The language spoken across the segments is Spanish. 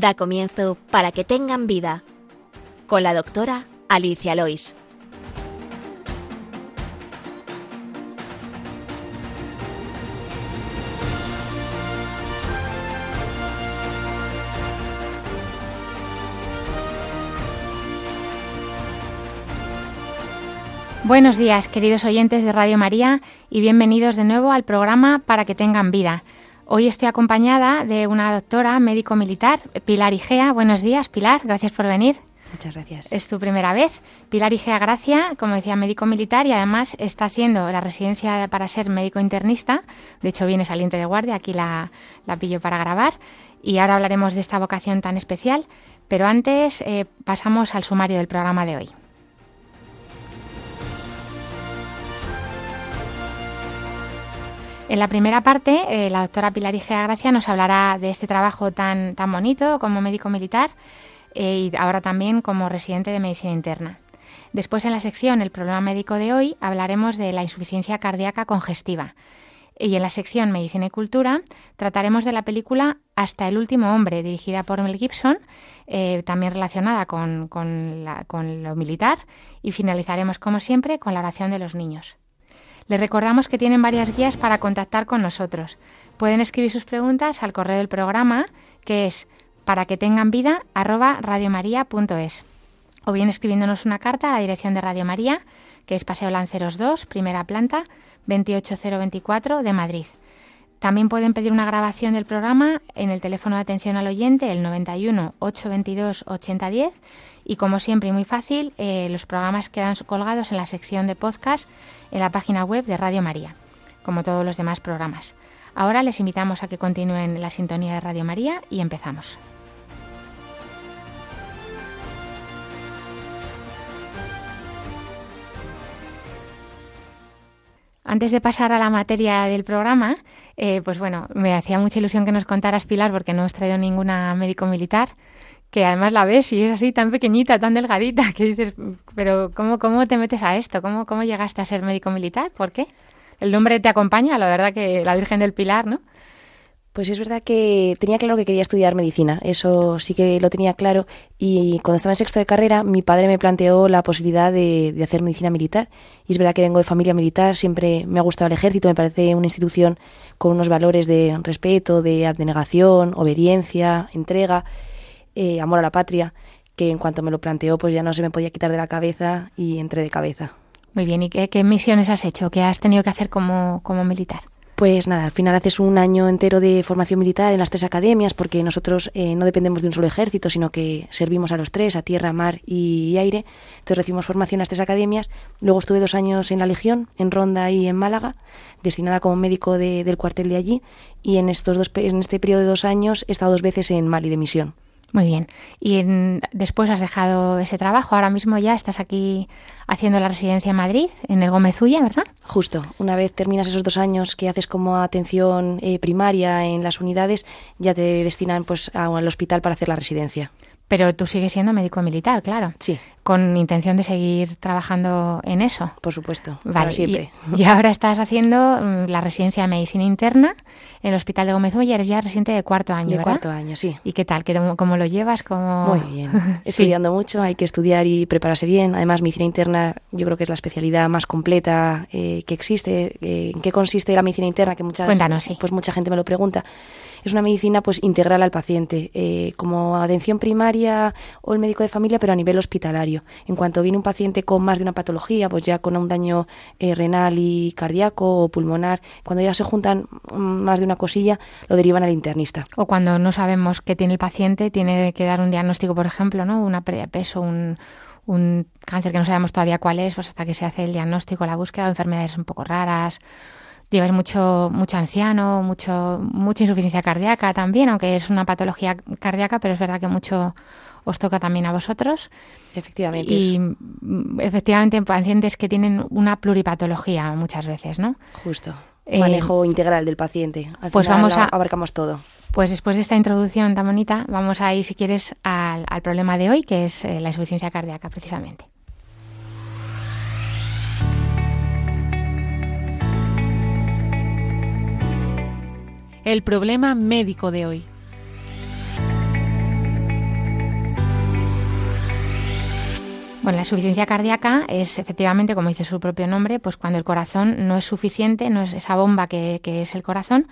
Da comienzo para que tengan vida con la doctora Alicia Lois. Buenos días, queridos oyentes de Radio María, y bienvenidos de nuevo al programa Para que tengan vida. Hoy estoy acompañada de una doctora médico militar, Pilar Igea. Buenos días, Pilar, gracias por venir. Muchas gracias. Es tu primera vez. Pilar Igea Gracia, como decía, médico militar y además está haciendo la residencia para ser médico internista. De hecho, viene saliente de guardia, aquí la, pillo para grabar. Y ahora hablaremos de esta vocación tan especial. Pero antes eh, pasamos al sumario del programa de hoy. En la primera parte, eh, la doctora Pilar Igea Gracia nos hablará de este trabajo tan, tan bonito como médico militar eh, y ahora también como residente de medicina interna. Después, en la sección El problema médico de hoy, hablaremos de la insuficiencia cardíaca congestiva. Y en la sección Medicina y Cultura trataremos de la película Hasta el último hombre, dirigida por Mel Gibson, eh, también relacionada con, con lo militar. Y finalizaremos, como siempre, con la oración de los niños. Les recordamos que tienen varias guías para contactar con nosotros. Pueden escribir sus preguntas al correo del programa, que es para que tengan vida radiomaria.es o bien escribiéndonos una carta a la dirección de Radio María, que es Paseo Lanceros 2, primera planta, 28024 de Madrid. También pueden pedir una grabación del programa en el teléfono de atención al oyente, el 91 822 8010. Y como siempre y muy fácil, eh, los programas quedan colgados en la sección de podcast en la página web de Radio María, como todos los demás programas. Ahora les invitamos a que continúen la sintonía de Radio María y empezamos. Antes de pasar a la materia del programa, eh, pues bueno, me hacía mucha ilusión que nos contaras, Pilar, porque no hemos traído ninguna médico militar, que además la ves y es así tan pequeñita, tan delgadita, que dices, pero ¿cómo, cómo te metes a esto? ¿Cómo, ¿Cómo llegaste a ser médico militar? ¿Por qué? El nombre te acompaña, la verdad que la Virgen del Pilar, ¿no? Pues es verdad que tenía claro que quería estudiar medicina, eso sí que lo tenía claro. Y cuando estaba en sexto de carrera, mi padre me planteó la posibilidad de, hacer medicina militar. Y es verdad que vengo de familia militar, siempre me ha gustado el ejército, me parece una institución con unos valores de respeto, de abnegación, obediencia, entrega. Eh, amor a la patria, que en cuanto me lo planteó, pues ya no se me podía quitar de la cabeza y entré de cabeza. Muy bien, ¿y qué, misiones has hecho? ¿Qué has tenido que hacer como, como militar? Pues nada, al final haces un año entero de formación militar en las tres academias, porque nosotros eh, no dependemos de un solo ejército, sino que servimos a los tres, a tierra, mar y aire. Entonces recibimos formación en las tres academias. Luego estuve dos años en la Legión, en Ronda y en Málaga, destinada como médico del cuartel de allí. Y en, estos dos, en este periodo de dos años he estado dos veces en Mali de misión. Muy bien. Y después has dejado ese trabajo. Ahora mismo ya estás aquí haciendo la residencia en Madrid, en el Gómez Ulla, ¿verdad? Justo. Una vez terminas esos dos años que haces como atención eh, primaria en las unidades, ya te destinan pues al hospital para hacer la residencia. Pero tú sigues siendo médico militar, claro. Sí. Con intención de seguir trabajando en eso. Por supuesto. Vale. siempre. Y, ahora estás haciendo mm, la residencia de medicina interna en el Hospital de Gómez y eres ya residente de cuarto año, De cuarto año, sí. ¿Y qué tal? ¿Cómo, lo llevas? Muy bien. Estudiando mucho, hay que estudiar y prepararse bien. Además, medicina interna yo creo que es la especialidad más completa eh, que existe. Eh, ¿En qué consiste la medicina interna? Que muchas, Cuéntanos, sí. Pues mucha gente me lo pregunta es una medicina pues integral al paciente, eh, como atención primaria o el médico de familia, pero a nivel hospitalario. En cuanto viene un paciente con más de una patología, pues ya con un daño eh, renal y cardíaco o pulmonar, cuando ya se juntan más de una cosilla, lo derivan al internista. O cuando no sabemos qué tiene el paciente, tiene que dar un diagnóstico, por ejemplo, ¿no? Una pérdida de peso, un un cáncer que no sabemos todavía cuál es, pues hasta que se hace el diagnóstico, la búsqueda de enfermedades un poco raras, lleváis mucho, mucho anciano, mucho, mucha insuficiencia cardíaca también, aunque es una patología cardíaca, pero es verdad que mucho os toca también a vosotros. Efectivamente. Y mm, efectivamente pacientes que tienen una pluripatología muchas veces, ¿no? Justo. Eh, Manejo integral del paciente. Al pues vamos a abarcamos todo. Pues después de esta introducción tan bonita, vamos a ir, si quieres, al, problema de hoy, que es eh, la insuficiencia cardíaca, precisamente. El problema médico de hoy. Bueno, la insuficiencia cardíaca es efectivamente, como dice su propio nombre, pues cuando el corazón no es suficiente, no es esa bomba que, es el corazón,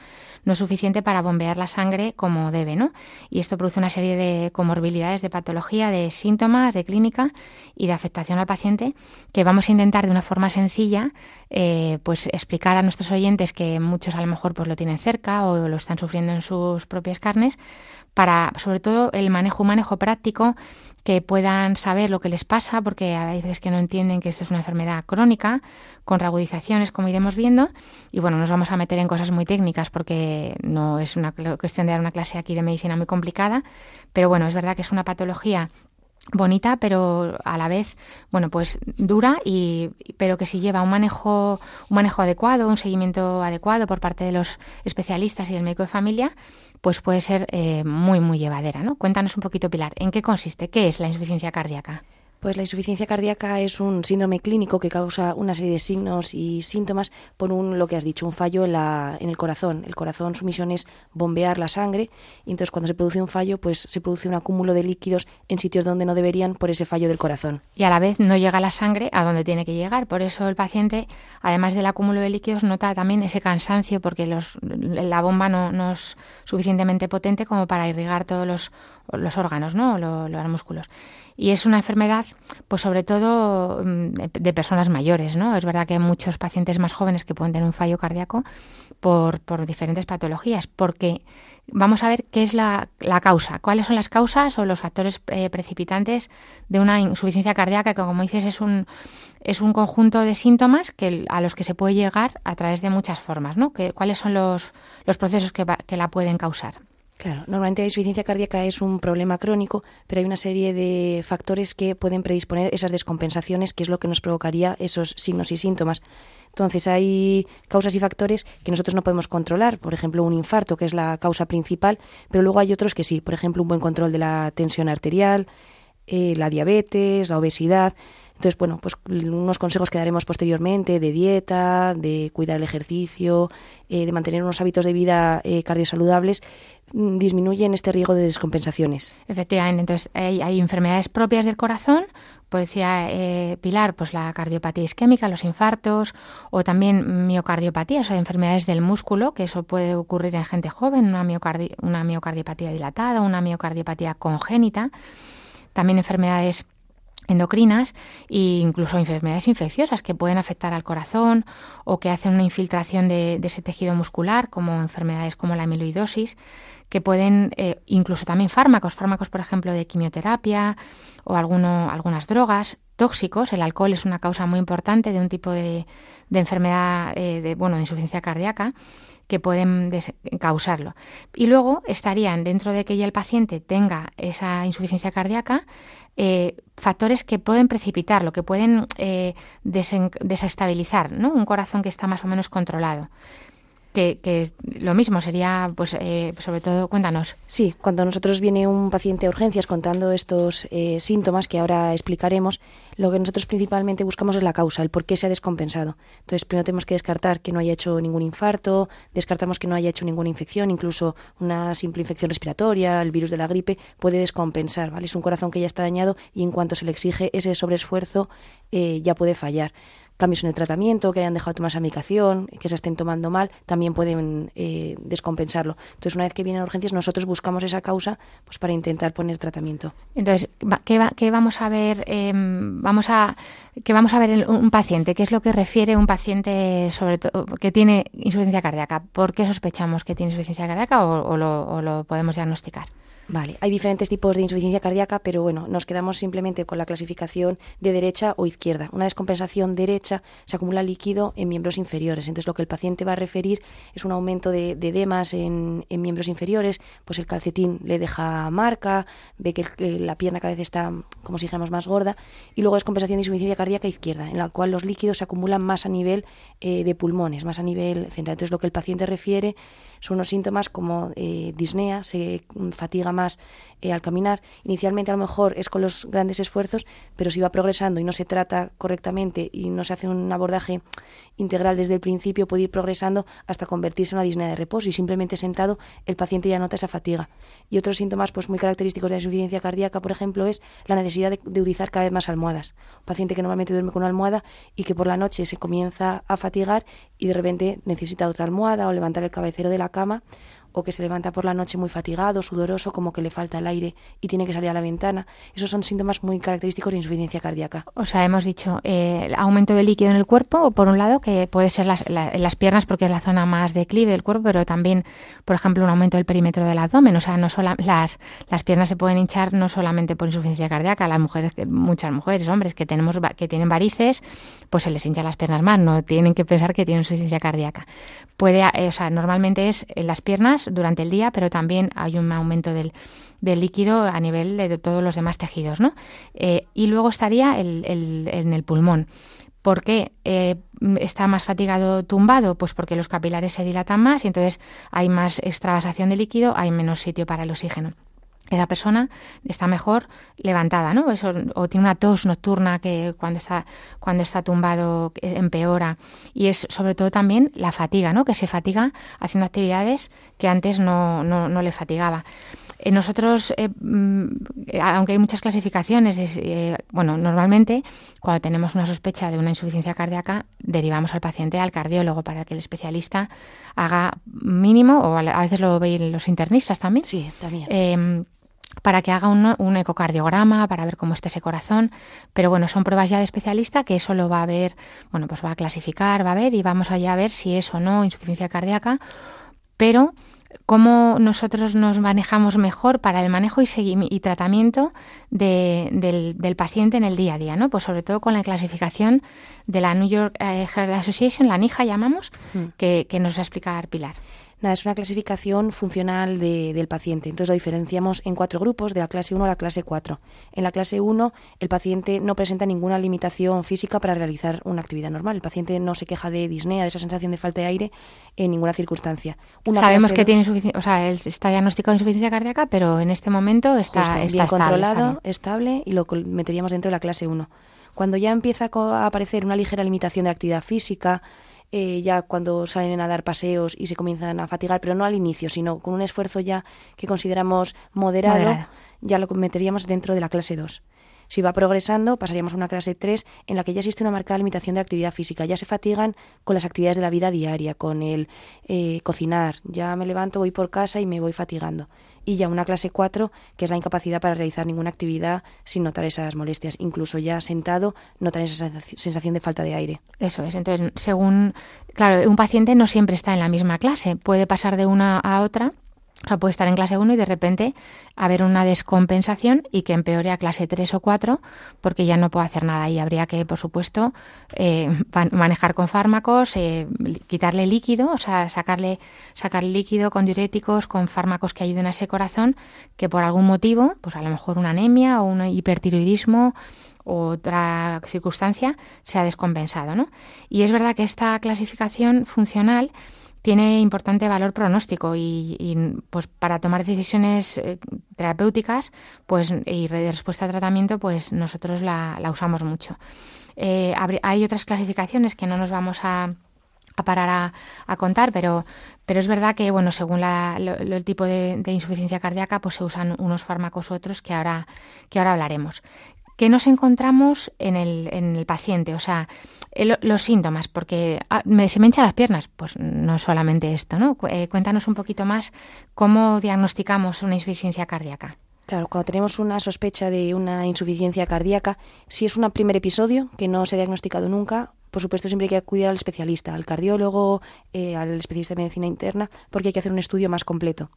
no es suficiente para bombear la sangre como debe, ¿no? Y esto produce una serie de comorbilidades, de patología, de síntomas, de clínica y de afectación al paciente que vamos a intentar de una forma sencilla, eh, pues explicar a nuestros oyentes que muchos a lo mejor pues lo tienen cerca o lo están sufriendo en sus propias carnes, para sobre todo el manejo, un manejo práctico que puedan saber lo que les pasa, porque a veces que no entienden que esto es una enfermedad crónica, con reagudizaciones, como iremos viendo. Y bueno, nos vamos a meter en cosas muy técnicas porque no es una cuestión de dar una clase aquí de medicina muy complicada, pero bueno, es verdad que es una patología bonita pero a la vez bueno pues dura y pero que si lleva un manejo un manejo adecuado un seguimiento adecuado por parte de los especialistas y del médico de familia pues puede ser eh, muy, muy llevadera. ¿no? Cuéntanos un poquito, Pilar, ¿en qué consiste? ¿Qué es la insuficiencia cardíaca? Pues la insuficiencia cardíaca es un síndrome clínico que causa una serie de signos y síntomas por un, lo que has dicho, un fallo en, la, en el corazón. El corazón, su misión es bombear la sangre y entonces cuando se produce un fallo, pues se produce un acúmulo de líquidos en sitios donde no deberían por ese fallo del corazón. Y a la vez no llega la sangre a donde tiene que llegar. Por eso el paciente, además del acúmulo de líquidos, nota también ese cansancio porque los, la bomba no, no es suficientemente potente como para irrigar todos los, los órganos, ¿no? los, los músculos y es una enfermedad, pues sobre todo mm, de, personas mayores, ¿no? Es verdad que hay muchos pacientes más jóvenes que pueden tener un fallo cardíaco por, diferentes patologías, porque vamos a ver qué es la, la, causa, cuáles son las causas o los factores eh, precipitantes de una insuficiencia cardíaca, que como dices es un, es un conjunto de síntomas que, a los que se puede llegar a través de muchas formas, ¿no? Que, ¿Cuáles son los, los procesos que, que la pueden causar? Claro, normalmente la insuficiencia cardíaca es un problema crónico, pero hay una serie de factores que pueden predisponer esas descompensaciones, que es lo que nos provocaría esos signos y síntomas. Entonces hay causas y factores que nosotros no podemos controlar, por ejemplo un infarto, que es la causa principal, pero luego hay otros que sí, por ejemplo un buen control de la tensión arterial, eh, la diabetes, la obesidad. Entonces, bueno, pues unos consejos que daremos posteriormente de dieta, de cuidar el ejercicio, eh, de mantener unos hábitos de vida eh, cardiosaludables, mm, disminuyen este riesgo de descompensaciones. Efectivamente, entonces hay, enfermedades propias del corazón, pues decía eh, Pilar, pues la cardiopatía isquémica, los infartos, o también miocardiopatía, o sea, enfermedades del músculo, que eso puede ocurrir en gente joven, una, una miocardiopatía dilatada, una miocardiopatía congénita, también enfermedades endocrinas e incluso enfermedades infecciosas que pueden afectar al corazón o que hacen una infiltración de, ese tejido muscular, como enfermedades como la amiloidosis, que pueden, eh, incluso también fármacos, fármacos por ejemplo de quimioterapia o alguno, algunas drogas tóxicos. El alcohol es una causa muy importante de un tipo de, enfermedad, eh, de, bueno, de insuficiencia cardíaca que pueden causarlo. Y luego estarían, dentro de que ya el paciente tenga esa insuficiencia cardíaca, eh, factores que pueden precipitarlo, que pueden eh, desestabilizar ¿no? un corazón que está más o menos controlado que, lo mismo sería, pues, eh, sobre todo, cuéntanos. Sí, cuando nosotros viene un paciente a urgencias contando estos eh, síntomas que ahora explicaremos, lo que nosotros principalmente buscamos es la causa, el por qué se ha descompensado. Entonces, primero tenemos que descartar que no haya hecho ningún infarto, descartamos que no haya hecho ninguna infección, incluso una simple infección respiratoria, el virus de la gripe, puede descompensar, ¿vale? Es un corazón que ya está dañado y en cuanto se le exige ese sobreesfuerzo, eh, ya puede fallar cambios en el tratamiento, que hayan dejado de tomar esa medicación, que se estén tomando mal, también pueden eh, descompensarlo. Entonces, una vez que vienen urgencias, nosotros buscamos esa causa pues para intentar poner tratamiento. Entonces, ¿qué, vamos a ver? Em, vamos a ¿qué vamos a ver en un paciente? ¿Qué es lo que refiere un paciente sobre que tiene insuficiencia cardíaca? ¿Por qué sospechamos que tiene insuficiencia cardíaca o lo podemos diagnosticar? Vale, hay diferentes tipos de insuficiencia cardíaca, pero bueno, nos quedamos simplemente con la clasificación de derecha o izquierda. Una descompensación derecha se acumula líquido en miembros inferiores. Entonces, lo que el paciente va a referir es un aumento de, de edemas en, miembros inferiores, pues el calcetín le deja marca, ve que, la pierna cada vez está, como si dijéramos, más gorda. Y luego descompensación de insuficiencia cardíaca izquierda, en la cual los líquidos se acumulan más a nivel eh, de pulmones, más a nivel central. Entonces, lo que el paciente refiere son unos síntomas como eh, disnea, se fatiga más eh, al caminar. Inicialmente a lo mejor es con los grandes esfuerzos, pero si va progresando y no se trata correctamente y no se hace un abordaje integral desde el principio, puede ir progresando hasta convertirse en una disnea de reposo y simplemente sentado el paciente ya nota esa fatiga. Y otros síntomas pues muy característicos de la insuficiencia cardíaca, por ejemplo, es la necesidad de, de utilizar cada vez más almohadas. Un paciente que normalmente duerme con una almohada y que por la noche se comienza a fatigar y de repente necesita otra almohada o levantar el cabecero de la cama o que se levanta por la noche muy fatigado, sudoroso, como que le falta el aire y tiene que salir a la ventana. Esos son síntomas muy característicos de insuficiencia cardíaca. O sea, hemos dicho eh, aumento de líquido en el cuerpo, por un lado, que puede ser las, las piernas porque es la zona más declive del cuerpo, pero también, por ejemplo, un aumento del perímetro del abdomen. O sea, no solo las, las piernas se pueden hinchar no solamente por insuficiencia cardíaca, las mujeres, muchas mujeres, hombres que tenemos que tienen varices, pues se les hinchan las piernas más, no tienen que pensar que tienen insuficiencia cardíaca. Puede, eh, o sea, normalmente es en las piernas durante el día, pero también hay un aumento del, líquido a nivel de todos los demás tejidos, ¿no? Eh, y luego estaría el, en el pulmón. ¿Por qué eh, está más fatigado tumbado? Pues porque los capilares se dilatan más y entonces hay más extravasación de líquido, hay menos sitio para el oxígeno esa persona está mejor levantada, ¿no? Eso, o tiene una tos nocturna que cuando está, cuando está tumbado empeora. Y es sobre todo también la fatiga, ¿no? Que se fatiga haciendo actividades que antes no, no, no le fatigaba. Eh, nosotros, eh, mm, aunque hay muchas clasificaciones, eh, bueno, normalmente cuando tenemos una sospecha de una insuficiencia cardíaca, derivamos al paciente al cardiólogo para que el especialista haga mínimo, o a veces lo ven los internistas también. Sí, también em, para que haga un, ecocardiograma, para ver cómo está ese corazón. Pero bueno, son pruebas ya de especialista que eso lo va a ver, bueno, pues va a clasificar, va a ver y vamos allá a ver si es o no insuficiencia cardíaca. Pero cómo nosotros nos manejamos mejor para el manejo y, y tratamiento del, paciente en el día a día, ¿no? Pues sobre todo con la clasificación de la New York eh, Heart Association, la NIJA llamamos, mm. que, que nos va a explicar Pilar. Nada, es una clasificación funcional del paciente. Entonces lo diferenciamos en cuatro grupos, de la clase 1 a la clase 4. En la clase 1 el paciente no presenta ninguna limitación física para realizar una actividad normal. El paciente no se queja de disnea, de esa sensación de falta de aire en ninguna circunstancia. Sabemos que tiene o sea, está diagnosticado de insuficiencia cardíaca, pero en este momento está, bien controlado, estable y lo meteríamos dentro de la clase 1. Cuando ya empieza a aparecer una ligera limitación de actividad física, eh, ya cuando salen a dar paseos y se comienzan a fatigar, pero no al inicio, sino con un esfuerzo ya que consideramos moderado, ya lo meteríamos dentro de la clase 2. Si va progresando, pasaríamos a una clase 3 en la que ya existe una marcada limitación de actividad física. Ya se fatigan con las actividades de la vida diaria, con el eh, cocinar. Ya me levanto, voy por casa y me voy fatigando y ya una clase 4, que es la incapacidad para realizar ninguna actividad sin notar esas molestias. Incluso ya sentado, notar esa sensación de falta de aire. Eso es. Entonces, según, claro, un paciente no siempre está en la misma clase, puede pasar de una a otra o sea, puede estar en clase 1 y de repente haber una descompensación y que empeore a clase 3 o 4 porque ya no puede hacer nada. Y habría que, por supuesto, eh, manejar con fármacos, eh, quitarle líquido, o sea, sacarle, líquido con diuréticos, con fármacos que ayuden a ese corazón que por algún motivo, pues a lo mejor una anemia o un hipertiroidismo otra circunstancia se ha descompensado. ¿no? Y es verdad que esta clasificación funcional tiene importante valor pronóstico y, pues para tomar decisiones eh, terapéuticas pues y de respuesta a tratamiento pues nosotros la, usamos mucho. Eh, hay otras clasificaciones que no nos vamos a, parar a, contar pero pero es verdad que bueno según el tipo de, insuficiencia cardíaca pues se usan unos fármacos u otros que ahora que ahora hablaremos ¿Qué nos encontramos en el, en el paciente? O sea, los síntomas, porque ah, me, se me hinchan las piernas, pues no solamente esto, ¿no? Eh, cuéntanos un poquito más cómo diagnosticamos una insuficiencia cardíaca. Claro, cuando tenemos una sospecha de una insuficiencia cardíaca, si es un primer episodio que no se ha diagnosticado nunca, por supuesto siempre hay que acudir al especialista, al cardiólogo, eh, al especialista de medicina interna, porque hay que hacer un estudio más completo.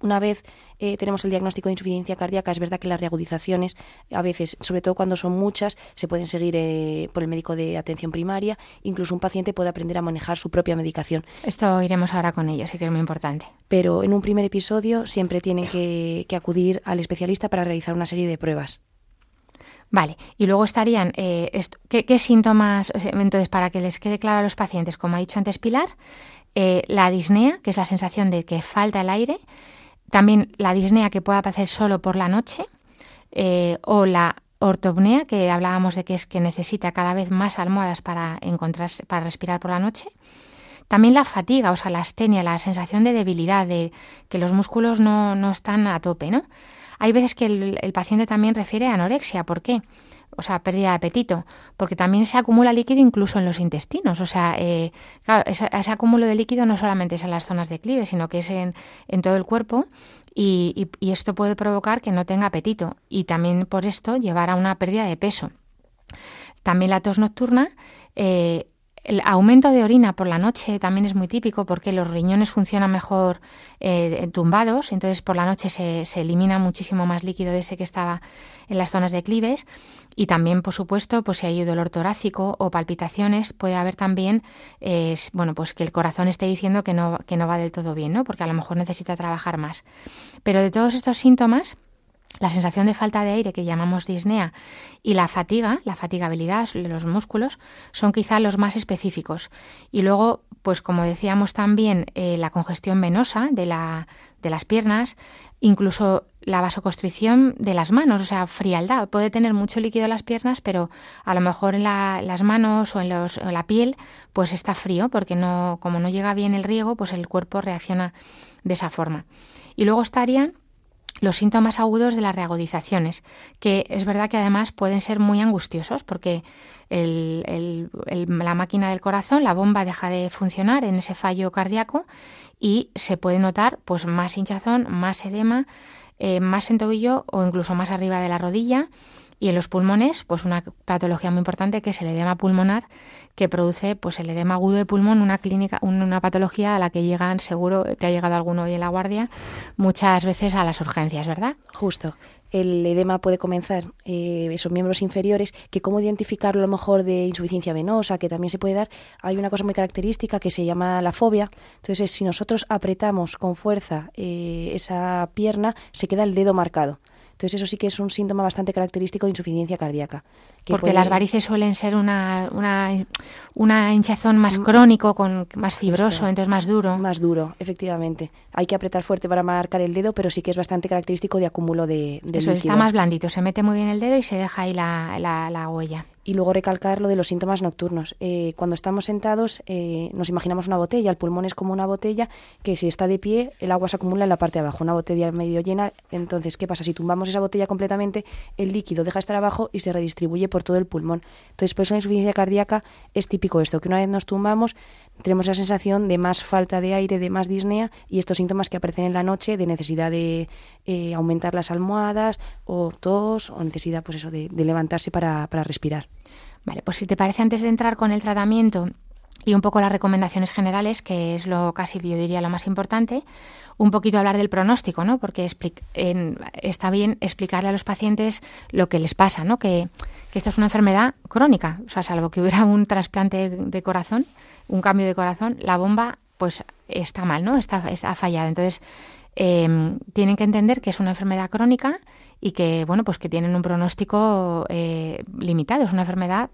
Una vez eh, tenemos el diagnóstico de insuficiencia cardíaca, es verdad que las reagudizaciones, a veces, sobre todo cuando son muchas, se pueden seguir eh, por el médico de atención primaria. Incluso un paciente puede aprender a manejar su propia medicación. Esto iremos ahora con ello, sí que es muy importante. Pero en un primer episodio siempre tienen que, acudir al especialista para realizar una serie de pruebas. Vale, y luego estarían, eh, ¿qué, síntomas, entonces, para que les quede claro a los pacientes, como ha dicho antes Pilar, la disnea, que es la sensación de que falta el aire, también la disnea que pueda aparecer solo por la noche eh, o, la, ortopnea, que hablábamos de que es que necesita cada vez más almohadas para encontrarse, para respirar por la noche. También la fatiga, o sea, la astenia, la sensación de debilidad, de que los músculos no, no están a tope, ¿no? Hay veces que el, paciente también refiere a anorexia. ¿Por qué? o sea, pérdida de apetito, porque también se acumula líquido incluso en los intestinos. O sea, eh, claro, ese, acúmulo de líquido no solamente es en las zonas de clive, sino que es en, en todo el cuerpo y, y, esto puede provocar que no tenga apetito y también por esto llevar a una pérdida de peso. También la tos nocturna eh, el aumento de orina por la noche también es muy típico porque los riñones funcionan mejor eh, tumbados, entonces por la noche se, elimina muchísimo más líquido de ese que estaba en las zonas de clives y también, por supuesto, pues si hay dolor torácico o palpitaciones, puede haber también, eh, bueno, pues que el corazón esté diciendo que no, que no va del todo bien, ¿no? Porque a lo mejor necesita trabajar más. Pero de todos estos síntomas, la sensación de falta de aire que llamamos disnea y la fatiga, la fatigabilidad de los músculos, son quizá los más específicos. Y luego, pues como decíamos también, eh, la congestión venosa de, la, de las piernas, incluso la vasoconstricción de las manos, o sea, frialdad. Puede tener mucho líquido en las piernas, pero a lo mejor en las manos o en, los, la piel, pues está frío, porque no, como no llega bien el riego, pues el cuerpo reacciona de esa forma. Y luego estarían los síntomas agudos de las reagudizaciones, que es verdad que además pueden ser muy angustiosos porque el, la máquina del corazón, la bomba deja de funcionar en ese fallo cardíaco y se puede notar pues más hinchazón, más edema, eh, más en tobillo o incluso más arriba de la rodilla y en los pulmones, pues una patología muy importante que es el edema pulmonar, que produce pues el edema agudo de pulmón, una clínica, una patología a la que llegan, seguro te ha llegado alguno hoy en la guardia, muchas veces a las urgencias, ¿verdad? Justo. El edema puede comenzar eh, esos miembros inferiores, que cómo identificarlo a lo mejor de insuficiencia venosa, que también se puede dar. Hay una cosa muy característica que se llama la fobia. Entonces, si nosotros apretamos con fuerza eh, esa pierna, se queda el dedo marcado. Entonces eso sí que es un síntoma bastante característico de insuficiencia cardíaca. Porque las varices suelen ser una, una, una hinchazón más mm. crónico, con más fibroso, entonces más duro. Más duro, efectivamente. Hay que apretar fuerte para marcar el dedo, pero sí que es bastante característico de acúmulo de, de Eso está más blandito, se mete muy bien el dedo y se deja ahí la, la, la huella y luego recalcar lo de los síntomas nocturnos. Eh, cuando estamos sentados eh, nos imaginamos una botella, el pulmón es como una botella que si está de pie el agua se acumula en la parte de abajo, una botella medio llena, entonces ¿qué pasa? Si tumbamos esa botella completamente, el líquido deja de estar abajo y se redistribuye por todo el pulmón. Entonces por eso la insuficiencia cardíaca es típico esto, que una vez nos tumbamos tenemos la sensación de más falta de aire, de más disnea y estos síntomas que aparecen en la noche de necesidad de eh, aumentar las almohadas o tos o necesidad pues eso de, de levantarse para, para respirar. Vale, pues si te parece antes de entrar con el tratamiento y un poco las recomendaciones generales, que es lo casi yo diría lo más importante, un poquito hablar del pronóstico, ¿no? Porque en, está bien explicarle a los pacientes lo que les pasa, ¿no? Que, que esta es una enfermedad crónica, o sea, salvo que hubiera un trasplante de corazón, un cambio de corazón, la bomba pues está mal, ¿no? Está, está fallada. Entonces, eh, tienen que entender que es una enfermedad crónica y que bueno pues que tienen un pronóstico eh, limitado es una enfermedad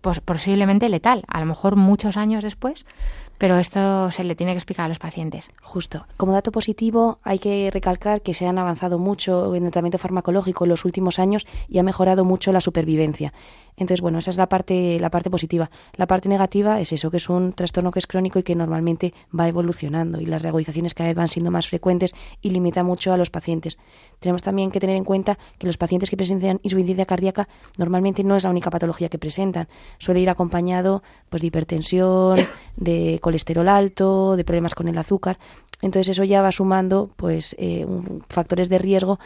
pues, posiblemente letal a lo mejor muchos años después pero esto se le tiene que explicar a los pacientes. Justo. Como dato positivo, hay que recalcar que se han avanzado mucho en el tratamiento farmacológico en los últimos años y ha mejorado mucho la supervivencia. Entonces, bueno, esa es la parte, la parte positiva. La parte negativa es eso, que es un trastorno que es crónico y que normalmente va evolucionando y las reagudizaciones cada vez van siendo más frecuentes y limita mucho a los pacientes. Tenemos también que tener en cuenta que los pacientes que presentan insuficiencia cardíaca normalmente no es la única patología que presentan. Suele ir acompañado pues, de hipertensión, de colesterol alto, de problemas con el azúcar. Entonces eso ya va sumando pues eh, factores de riesgo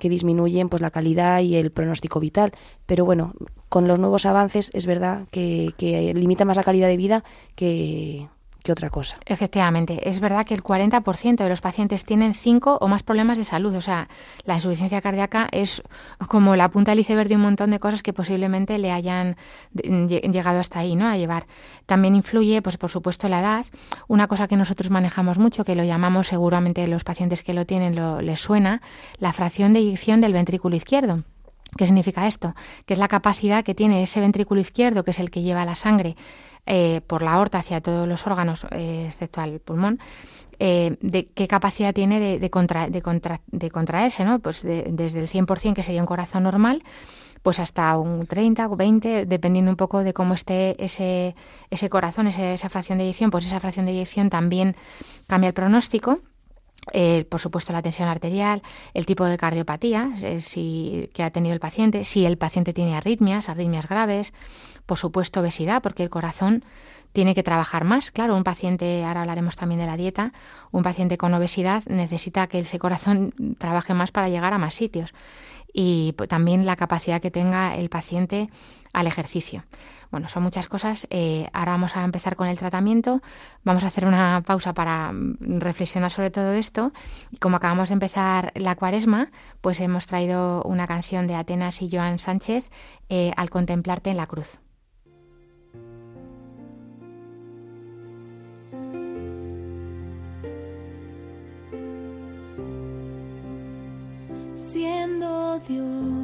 que disminuyen pues la calidad y el pronóstico vital. Pero bueno, con los nuevos avances es verdad que, que limita más la calidad de vida que, que otra cosa. Efectivamente, es verdad que el 40% de los pacientes tienen cinco o más problemas de salud. O sea, la insuficiencia cardíaca es como la punta del iceberg de un montón de cosas que posiblemente le hayan llegado hasta ahí, ¿no? A llevar. También influye, pues por supuesto, la edad. Una cosa que nosotros manejamos mucho, que lo llamamos seguramente los pacientes que lo tienen lo, les suena, la fracción de eyección del ventrículo izquierdo. ¿Qué significa esto? Que es la capacidad que tiene ese ventrículo izquierdo, que es el que lleva la sangre eh, por la aorta hacia todos los órganos, eh, excepto al pulmón, eh, de qué capacidad tiene de, de, contra, de, contra, de contraerse, ¿no? Pues desde el 100%, que sería un corazón normal, pues hasta un 30 o 20, dependiendo un poco de cómo esté ese, ese corazón, esa fracción de eyección, pues esa fracción de eyección también cambia el pronóstico. Eh, por supuesto, la tensión arterial, el tipo de cardiopatía eh, si, que ha tenido el paciente, si el paciente tiene arritmias, arritmias graves, por supuesto, obesidad, porque el corazón tiene que trabajar más. Claro, un paciente, ahora hablaremos también de la dieta, un paciente con obesidad necesita que ese corazón trabaje más para llegar a más sitios y pues, también la capacidad que tenga el paciente al ejercicio. Bueno, son muchas cosas. Eh, ahora vamos a empezar con el tratamiento. Vamos a hacer una pausa para mm, reflexionar sobre todo esto. Y como acabamos de empezar la cuaresma, pues hemos traído una canción de Atenas y Joan Sánchez, eh, Al contemplarte en la cruz. Siendo Dios,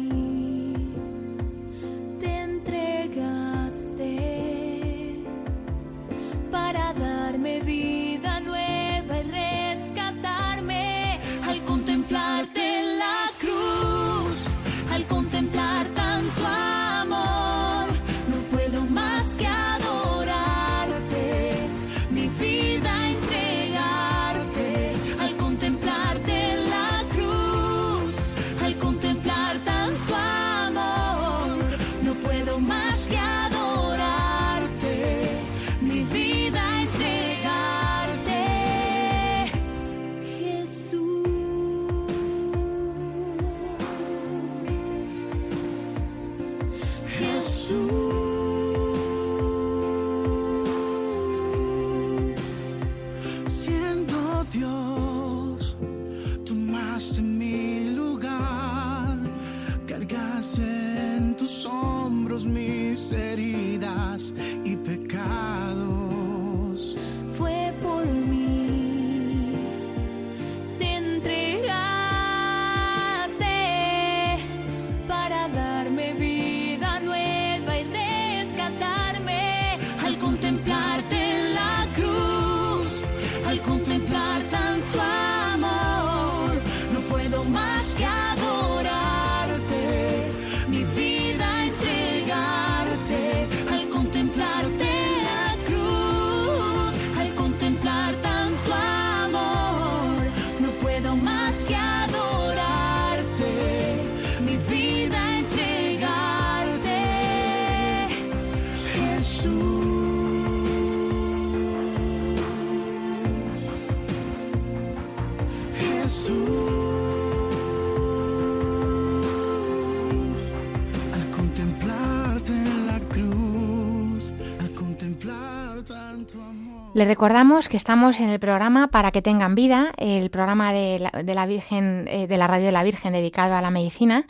Les recordamos que estamos en el programa Para que tengan vida, el programa de la, de la Virgen, eh, de la Radio de la Virgen dedicado a la medicina,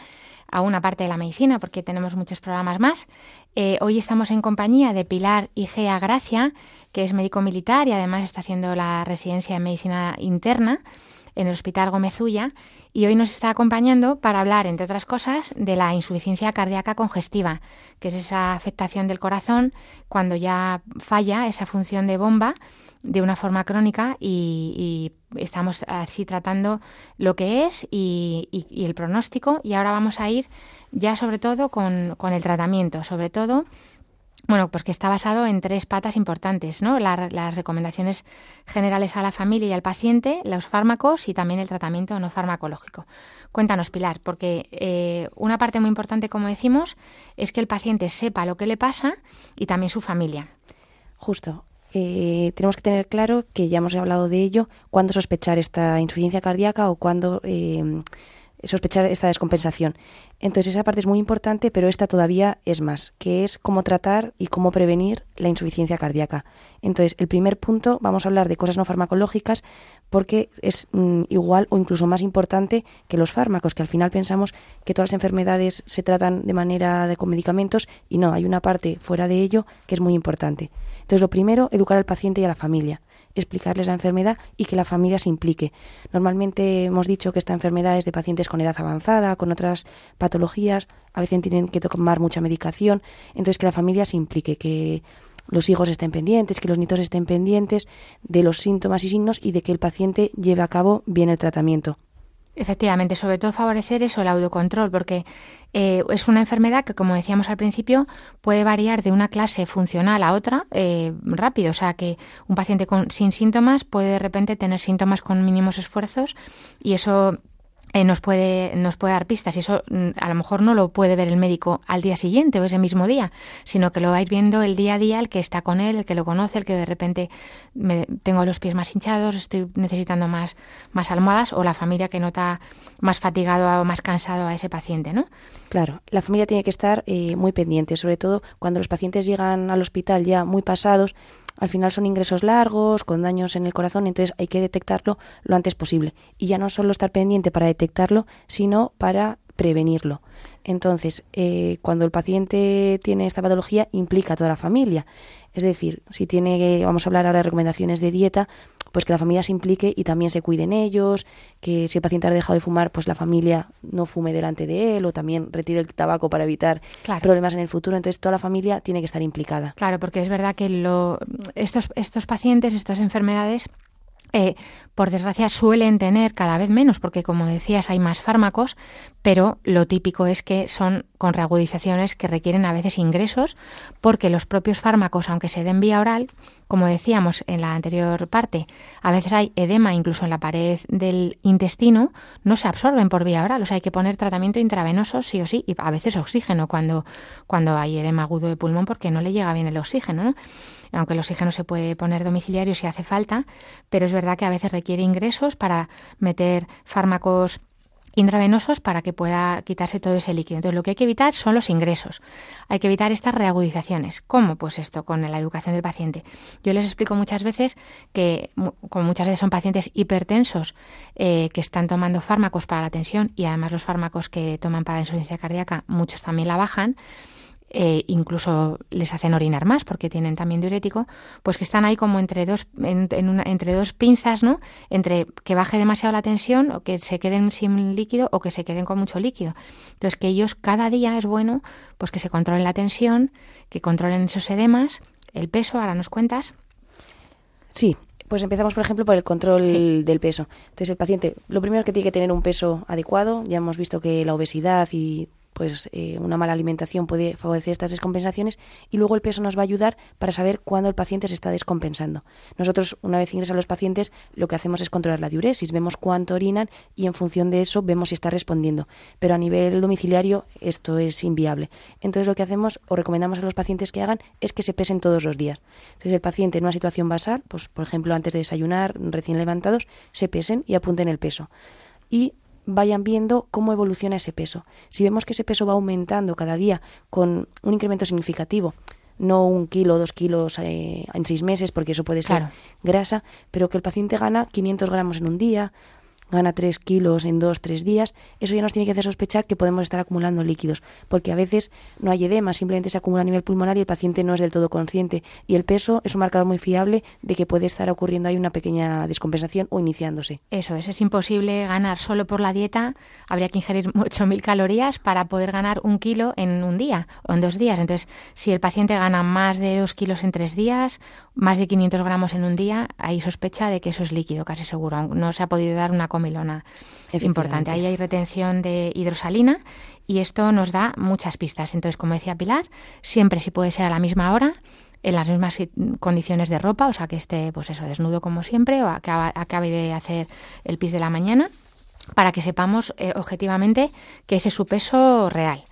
a una parte de la medicina, porque tenemos muchos programas más. Eh, hoy estamos en compañía de Pilar Igea Gracia, que es médico militar y además está haciendo la residencia en medicina interna en el Hospital Gómez Ulla y hoy nos está acompañando para hablar, entre otras cosas, de la insuficiencia cardíaca congestiva, que es esa afectación del corazón cuando ya falla esa función de bomba de una forma crónica y, estamos así tratando lo que es y, y, y, el pronóstico. Y ahora vamos a ir ya sobre todo con, con el tratamiento, sobre todo bueno, pues que está basado en tres patas importantes, ¿no? La, las recomendaciones generales a la familia y al paciente, los fármacos y también el tratamiento no farmacológico. Cuéntanos, Pilar, porque eh, una parte muy importante, como decimos, es que el paciente sepa lo que le pasa y también su familia. Justo. Eh, tenemos que tener claro que ya hemos hablado de ello, cuándo sospechar esta insuficiencia cardíaca o cuándo eh, sospechar esta descompensación. Entonces esa parte es muy importante, pero esta todavía es más, que es cómo tratar y cómo prevenir la insuficiencia cardíaca. Entonces, el primer punto, vamos a hablar de cosas no farmacológicas porque es mm, igual o incluso más importante que los fármacos, que al final pensamos que todas las enfermedades se tratan de manera de con medicamentos y no, hay una parte fuera de ello que es muy importante. Entonces, lo primero, educar al paciente y a la familia explicarles la enfermedad y que la familia se implique. Normalmente hemos dicho que esta enfermedad es de pacientes con edad avanzada, con otras patologías, a veces tienen que tomar mucha medicación, entonces que la familia se implique, que los hijos estén pendientes, que los nietos estén pendientes de los síntomas y signos y de que el paciente lleve a cabo bien el tratamiento. Efectivamente, sobre todo favorecer eso, el autocontrol, porque eh, es una enfermedad que, como decíamos al principio, puede variar de una clase funcional a otra eh, rápido. O sea, que un paciente con, sin síntomas puede de repente tener síntomas con mínimos esfuerzos y eso eh, nos puede nos puede dar pistas y eso mm, a lo mejor no lo puede ver el médico al día siguiente o ese mismo día, sino que lo vais viendo el día a día, el que está con él, el que lo conoce, el que de repente me, tengo los pies más hinchados, estoy necesitando más más almohadas o la familia que nota más fatigado o más cansado a ese paciente, ¿no? Claro, la familia tiene que estar eh, muy pendiente, sobre todo cuando los pacientes llegan al hospital ya muy pasados, al final son ingresos largos, con daños en el corazón, entonces hay que detectarlo lo antes posible. Y ya no solo estar pendiente para detectarlo, sino para prevenirlo. Entonces, eh, cuando el paciente tiene esta patología, implica a toda la familia. Es decir, si tiene, vamos a hablar ahora de recomendaciones de dieta, pues que la familia se implique y también se cuiden ellos, que si el paciente ha dejado de fumar, pues la familia no fume delante de él o también retire el tabaco para evitar Claro. problemas en el futuro. Entonces, toda la familia tiene que estar implicada. Claro, porque es verdad que lo, estos, estos pacientes, estas enfermedades, eh, por desgracia suelen tener cada vez menos, porque como decías hay más fármacos, pero lo típico es que son con reagudizaciones que requieren a veces ingresos, porque los propios fármacos, aunque se den vía oral, como decíamos en la anterior parte, a veces hay edema incluso en la pared del intestino, no se absorben por vía oral, o sea, hay que poner tratamiento intravenoso sí o sí, y a veces oxígeno cuando, cuando hay edema agudo de pulmón porque no le llega bien el oxígeno, ¿no? Aunque el oxígeno se puede poner domiciliario si hace falta, pero es verdad que a veces requiere ingresos para meter fármacos intravenosos para que pueda quitarse todo ese líquido. Entonces, lo que hay que evitar son los ingresos. Hay que evitar estas reagudizaciones. ¿Cómo? Pues esto, con la educación del paciente. Yo les explico muchas veces que, como muchas veces son pacientes hipertensos eh, que están tomando fármacos para la tensión y además los fármacos que toman para la insuficiencia cardíaca, muchos también la bajan, eh, incluso les hacen orinar más porque tienen también diurético, pues que están ahí como entre dos, en- en una- entre dos pinzas, ¿no? Entre que baje demasiado la tensión o que se queden sin líquido o que se queden con mucho líquido. Entonces que ellos cada día es bueno pues que se controlen la tensión, que controlen esos edemas, el peso, ahora nos cuentas. Sí, pues empezamos, por ejemplo, por el control Sí. del peso. Entonces, el paciente, lo primero que tiene que tener un peso adecuado. Ya hemos visto que la obesidad y pues eh, una mala alimentación puede favorecer estas descompensaciones y luego el peso nos va a ayudar para saber cuándo el paciente se está descompensando. Nosotros, una vez ingresan los pacientes, lo que hacemos es controlar la diuresis, vemos cuánto orinan y en función de eso vemos si está respondiendo. Pero a nivel domiciliario esto es inviable. Entonces lo que hacemos o recomendamos a los pacientes que hagan es que se pesen todos los días. Entonces el paciente en una situación basal, pues por ejemplo antes de desayunar, recién levantados, se pesen y apunten el peso. Y vayan viendo cómo evoluciona ese peso. Si vemos que ese peso va aumentando cada día con un incremento significativo, no un kilo, dos kilos eh, en seis meses, porque eso puede ser Claro. grasa, pero que el paciente gana 500 gramos en un día, gana 3 kilos en dos, tres días, eso ya nos tiene que hacer sospechar que podemos estar acumulando líquidos, porque a veces no hay edema, simplemente se acumula a nivel pulmonar y el paciente no es del todo consciente. Y el peso es un marcador muy fiable de que puede estar ocurriendo ahí una pequeña descompensación o iniciándose. Eso es, es imposible ganar solo por la dieta. Habría que ingerir 8.000 calorías para poder ganar un kilo en un día o en dos días. Entonces, si el paciente gana más de dos kilos en tres días, más de 500 gramos en un día, hay sospecha de que eso es líquido, casi seguro. No se ha podido dar una comilona importante. Ahí hay retención de hidrosalina y esto nos da muchas pistas. Entonces, como decía Pilar, siempre si puede ser a la misma hora, en las mismas condiciones de ropa, o sea, que esté, pues eso, desnudo como siempre, o acaba- acabe de hacer el pis de la mañana, para que sepamos eh, objetivamente que ese es su peso real.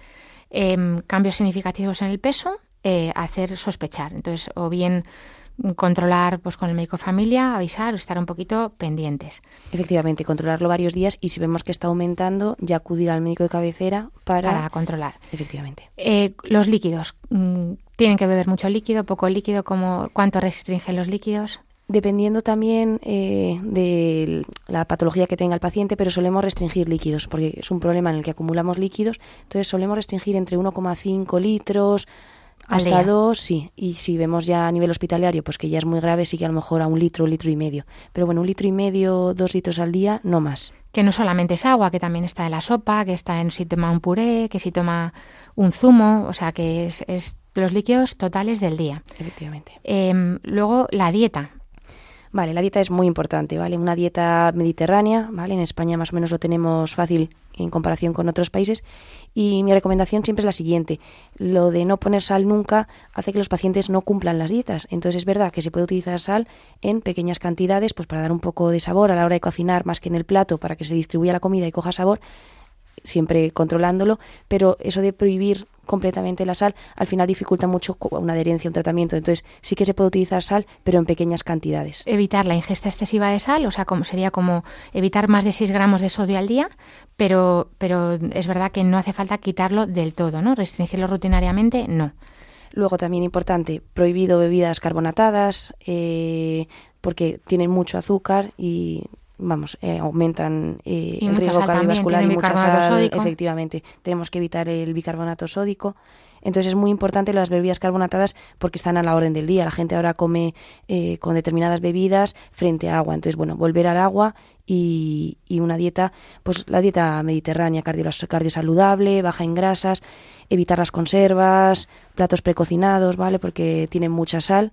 Em, cambios significativos en el peso, eh, hacer sospechar. Entonces, o bien controlar pues con el médico de familia, avisar, estar un poquito pendientes. Efectivamente, controlarlo varios días y si vemos que está aumentando, ya acudir al médico de cabecera para... Para controlar. Efectivamente. Eh, los líquidos. mm, Tienen que beber mucho líquido, poco líquido, como, ¿cuánto restringen los líquidos? Dependiendo también eh, de la patología que tenga el paciente, pero solemos restringir líquidos, porque es un problema en el que acumulamos líquidos, entonces solemos restringir entre 1,5 litros Al hasta día. 2, sí, y si vemos ya a nivel hospitalario, pues que ya es muy grave, sí que a lo mejor a un litro, un litro y medio, pero bueno, un litro y medio, dos litros al día, no más. que no solamente es agua, que también está en la sopa, que está en si toma un puré, que si toma un zumo, o sea que es, es los líquidos totales del día. Efectivamente. Em, luego la dieta. Vale, la dieta es muy importante, ¿vale? Una dieta mediterránea, ¿vale? En España más o menos lo tenemos fácil en comparación con otros países. Y mi recomendación siempre es la siguiente. Lo de no poner sal nunca hace que los pacientes no cumplan las dietas. Entonces es verdad que se puede utilizar sal en pequeñas cantidades, pues para dar un poco de sabor a la hora de cocinar, más que en el plato, para que se distribuya la comida y coja sabor, siempre controlándolo. Pero eso de prohibir completamente la sal al final dificulta mucho una adherencia, un tratamiento. Entonces sí que se puede utilizar sal, pero en pequeñas cantidades. Evitar la ingesta excesiva de sal, o sea, como sería como evitar más de 6 gramos de sodio al día, pero, pero es verdad que no hace falta quitarlo del todo, ¿no? Restringirlo rutinariamente, no. Luego también importante, prohibido bebidas carbonatadas eh, porque tienen mucho azúcar y vamos, eh, aumentan eh, el riesgo cardiovascular y mucha sal, sódico. efectivamente. Tenemos que evitar el bicarbonato sódico. Entonces es muy importante las bebidas carbonatadas porque están a la orden del día. La gente ahora come eh, con determinadas bebidas frente a agua. Entonces, bueno, volver al agua y, y una dieta, pues la dieta mediterránea, cardio, cardiosaludable, baja en grasas, evitar las conservas, platos precocinados, ¿vale? Porque tienen mucha sal.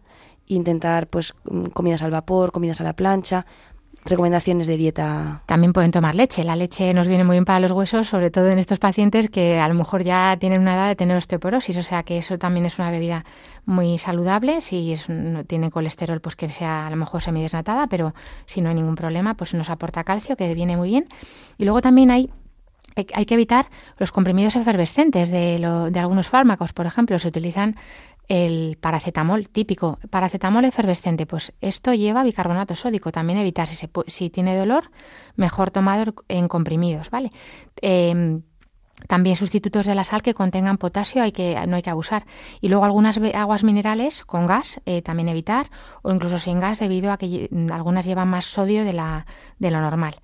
Intentar, pues, mm, comidas al vapor, comidas a la plancha, recomendaciones de dieta. También pueden tomar leche. La leche nos viene muy bien para los huesos, sobre todo en estos pacientes que a lo mejor ya tienen una edad de tener osteoporosis. O sea que eso también es una bebida muy saludable. Si es, no tiene colesterol, pues que sea a lo mejor semidesnatada, pero si no hay ningún problema, pues nos aporta calcio, que viene muy bien. Y luego también hay hay que evitar los comprimidos efervescentes de, lo- de algunos fármacos. Por ejemplo, se utilizan el paracetamol típico. Paracetamol efervescente, pues esto lleva bicarbonato sódico. También evitar, si, se si tiene dolor, mejor tomado en comprimidos, ¿vale? Em, también sustitutos de la sal que contengan potasio hay que, no hay que abusar. Y luego algunas aguas minerales con gas eh, también evitar, o incluso sin gas debido a que algunas llevan más sodio de, la, de lo normal.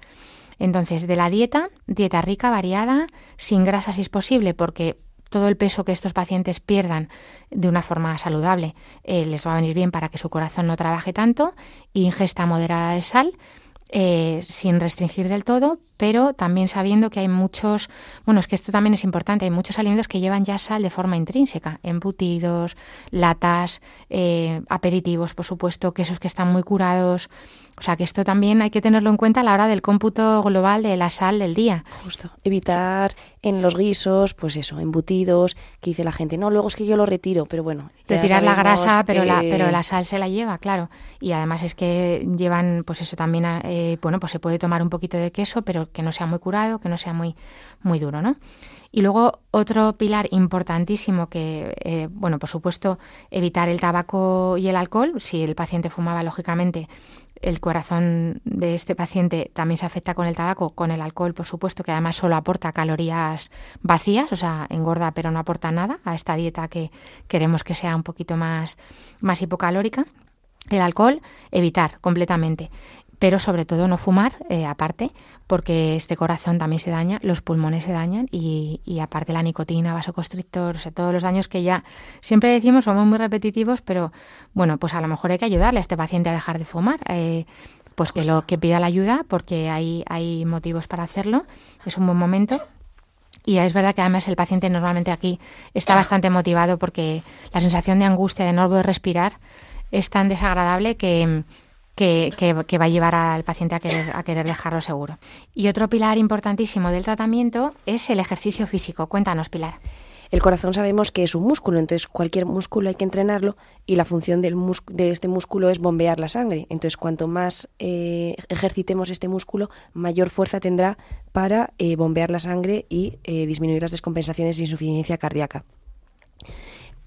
Entonces, de la dieta, dieta rica, variada, sin grasa si es posible, porque todo el peso que estos pacientes pierdan de una forma saludable eh, les va a venir bien para que su corazón no trabaje tanto, ingesta moderada de sal, eh, sin restringir del todo, pero también sabiendo que hay muchos, bueno, es que esto también es importante, hay muchos alimentos que llevan ya sal de forma intrínseca, embutidos, latas, eh, aperitivos, por supuesto, quesos que están muy curados, o sea que esto también hay que tenerlo en cuenta a la hora del cómputo global de la sal del día. Justo. Evitar en los guisos, pues eso, embutidos, que dice la gente, no, luego es que yo lo retiro, pero bueno. Retirar la grasa, pero la, pero la sal se la lleva, claro. Y además es que llevan, pues eso también, eh, bueno, pues se puede tomar un poquito de queso, pero que no sea muy curado, que no sea muy, muy duro, ¿no? Y luego otro pilar importantísimo que, eh, bueno, por supuesto, evitar el tabaco y el alcohol. Si el paciente fumaba, lógicamente, el corazón de este paciente también se afecta con el tabaco, con el alcohol, por supuesto, que además solo aporta calorías vacías, o sea, engorda pero no aporta nada a esta dieta que queremos que sea un poquito más, más hipocalórica. El alcohol, evitar completamente. Pero sobre todo no fumar, eh, aparte, porque este corazón también se daña, los pulmones se dañan y, y aparte la nicotina, vasoconstrictor, o sea, todos los daños que ya siempre decimos, somos muy repetitivos, pero bueno, pues a lo mejor hay que ayudarle a este paciente a dejar de fumar. eh, pues que lo que pida la ayuda, porque hay, hay motivos para hacerlo, es un buen momento. Y es verdad que además el paciente normalmente aquí está bastante motivado porque la sensación de angustia de no poder respirar es tan desagradable que, que, que- que va a llevar al paciente a querer, a querer dejarlo seguro. Y otro pilar importantísimo del tratamiento es el ejercicio físico. Cuéntanos, Pilar. El corazón sabemos que es un músculo, entonces cualquier músculo hay que entrenarlo y la función del de este músculo es bombear la sangre. Entonces cuanto más eh, ejercitemos este músculo, mayor fuerza tendrá para eh, bombear la sangre y eh, disminuir las descompensaciones de insuficiencia cardíaca.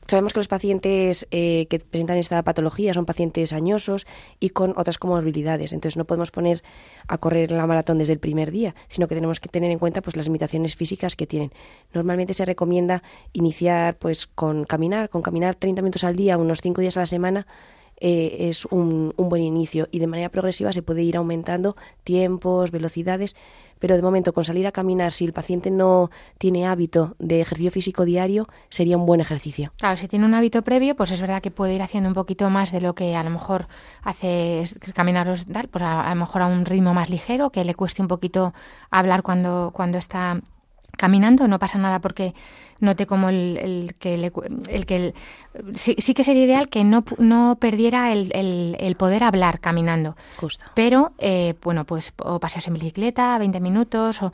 Sabemos que los pacientes eh, que presentan esta patología son pacientes añosos y con otras comorbilidades. Entonces no podemos poner a correr la maratón desde el primer día, sino que tenemos que tener en cuenta pues las limitaciones físicas que tienen. Normalmente se recomienda iniciar pues con caminar, con caminar 30 minutos al día, unos 5 días a la semana. Eh, es un, un buen inicio y de manera progresiva se puede ir aumentando tiempos, velocidades, pero de momento con salir a caminar, si el paciente no tiene hábito de ejercicio físico diario, sería un buen ejercicio. Claro, si tiene un hábito previo, pues es verdad que puede ir haciendo un poquito más de lo que a lo mejor hace caminar pues a, a lo mejor a un ritmo más ligero, que le cueste un poquito hablar cuando, cuando está caminando, no pasa nada porque note como el, el que le el que el- sí, sí que sería ideal que no, no perdiera el, el- el poder hablar caminando. Justo. Pero, eh, bueno, pues o paseos en bicicleta, 20 minutos, o,